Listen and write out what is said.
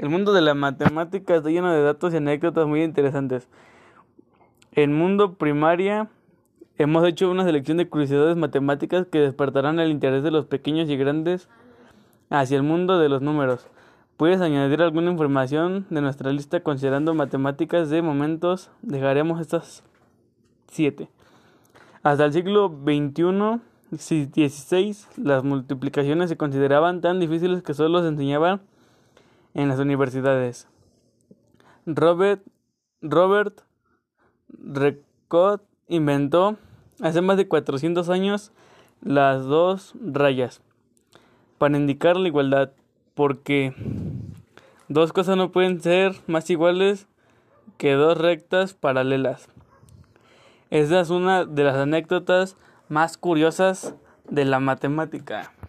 El mundo de la matemática está lleno de datos y anécdotas muy interesantes. En mundo primaria hemos hecho una selección de curiosidades matemáticas que despertarán el interés de los pequeños y grandes hacia el mundo de los números. Puedes añadir alguna información de nuestra lista considerando matemáticas de momentos. Dejaremos estas siete. Hasta el siglo XXI, XVI, las multiplicaciones se consideraban tan difíciles que solo se enseñaban en las universidades. Robert, Robert Recot inventó hace más de 400 años las dos rayas para indicar la igualdad, porque dos cosas no pueden ser más iguales que dos rectas paralelas. Esa es una de las anécdotas más curiosas de la matemática.